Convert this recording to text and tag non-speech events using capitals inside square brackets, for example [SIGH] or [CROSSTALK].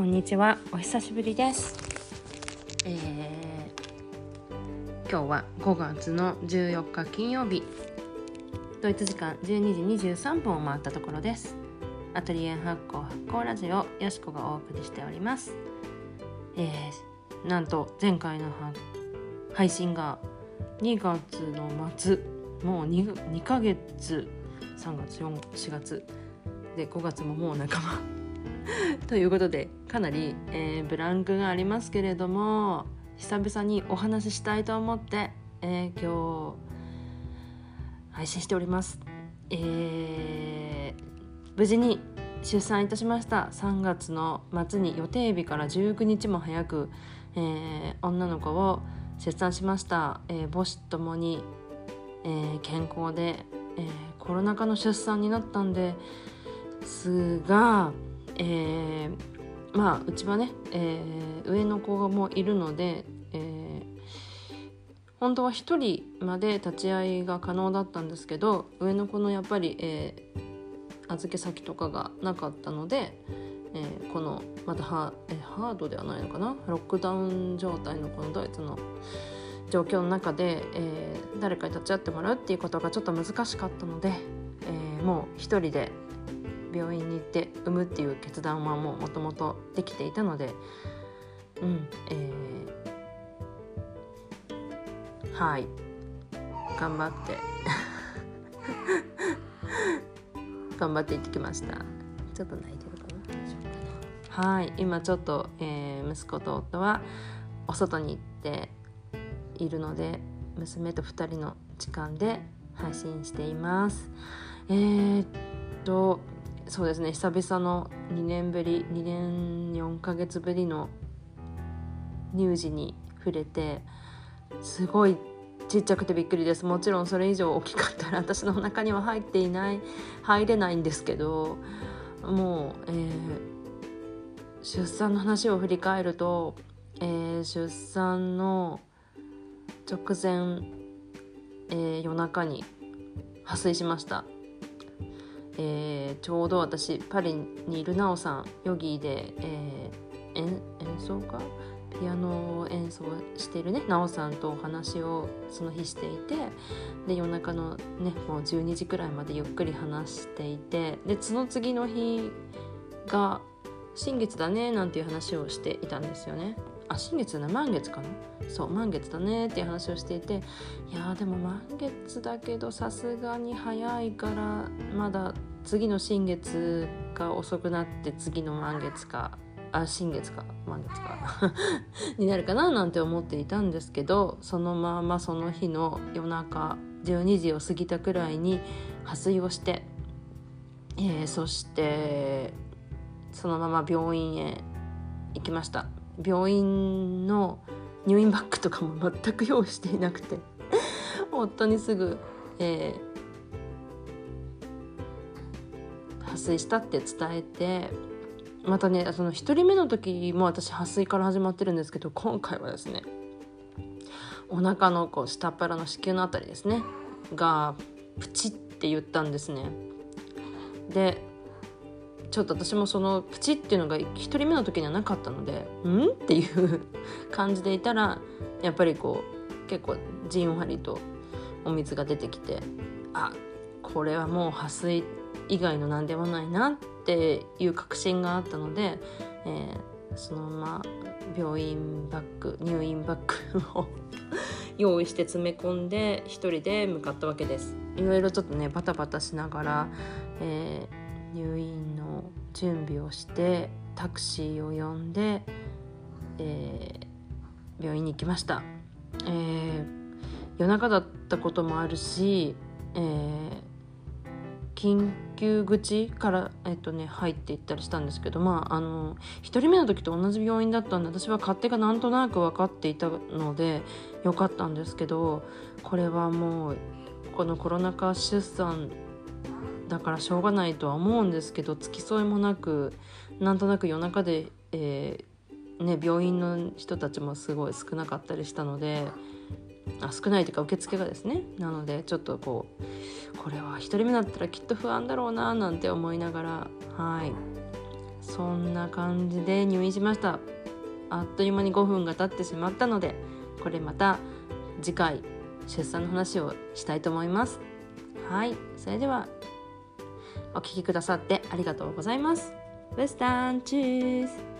こんにちは。お久しぶりです、えー今日は5月の14日金曜日。ドイツ時間12時23分を回ったところです。アトリエン発行発行ラジオよしこがお送りしております。えーなんと前回の配信が2月の末もう 2, 2ヶ月。3月4 4月。で5月ももう半ば [LAUGHS] ということでかなり、えーブランクがありますけれども久々にお話ししたいと思って、えー今日配信しております、えー無事に出産いたしました。3月の末に予定日から19日も早く、えー女の子を出産しました、えー母子ともに、えー健康で、えーコロナ禍の出産になったんですが、えーまあうちはね、えー上の子もいるので、えー本当は1人まで立ち会いが可能だったんですけど上の子のやっぱり、え預け先とかがなかったので、えこのまたハ,、えーハードではないのかな？ロックダウン状態のこのドイツの状況の中で、えー誰かに立ち会ってもらうっていうことがちょっと難しかったので、えーもう一人で病院に行って産むっていう決断はもうもともとできていたのでうんえーはい。頑張って。[LAUGHS] 頑張って行ってきました。ちょっと泣いてるかな。はい。今ちょっと、えー息子と夫はお外に行っているので娘と2人の時間で配信しています。えー、っとそうですね久々の2年ぶり2年4ヶ月ぶりの乳児に触れてすごいちっちゃくてびっくりです。もちろんそれ以上大きかったら [LAUGHS] 私のお腹には入っていない入れないんですけどもう、えー出産の話を振り返ると、えー出産の直前、えー夜中に破水しました、えーちょうど私パリにいるナオさんヨギーで、えー演奏家ピアノを演奏してるねナオさんとお話をその日していてで夜中のねもう12時くらいまでゆっくり話していてでその次の日が新月だねなんていう話をしていたんですよね。あ新月な満月かな？そう満月だねっていう話をしていていやーでも満月だけどさすがに早いからまだ次の新月が遅くなって次の満月かあ新月か満月か。[LAUGHS] になるかななんて思っていたんですけどそのままその日の夜中12時を過ぎたくらいに破水をして、えーそしてそのまま病院へ行きました。病院の入院バッグとかも全く用意していなくて [LAUGHS] 夫にすぐ、えー水したって伝えてまたねその1人目の時も私破水から始まってるんですけど今回はですねお腹のこう下っ腹の子宮のあたりですねがプチって言ったんですねでちょっと私もそのプチっていうのが1人目の時にはなかったので「ん?」っていう感じでいたらやっぱりこう結構じんわりとお水が出てきてあこれはもう破水以外の何でもないなっていう確信があったので、えーそのまま病院バッグ入院バッグを用意して詰め込んで一人で向かったわけです。いろいろちょっとねバタバタしながら、えー入院の準備をしてタクシーを呼んで、えー病院に行きました、えー夜中だったこともあるし、えー緊急口から、えっとね、入っていったりしたんですけどまああの1人目の時と同じ病院だったんで私は勝手がなんとなく分かっていたのでよかったんですけどこれはもうこのコロナ禍出産だからしょうがないとは思うんですけど付き添いもなくなんとなく夜中で、えーね、病院の人たちもすごい少なかったりしたのであ少ないというか受付がですね。なのでちょっとこうこれは1人目だったらきっと不安だろうななんて思いながらはい。そんな感じで入院しました。あっという間に5分が経ってしまったのでこれまた次回出産の話をしたいと思います。はい。それではお聴きくださってありがとうございます。Bis dann, tschüss.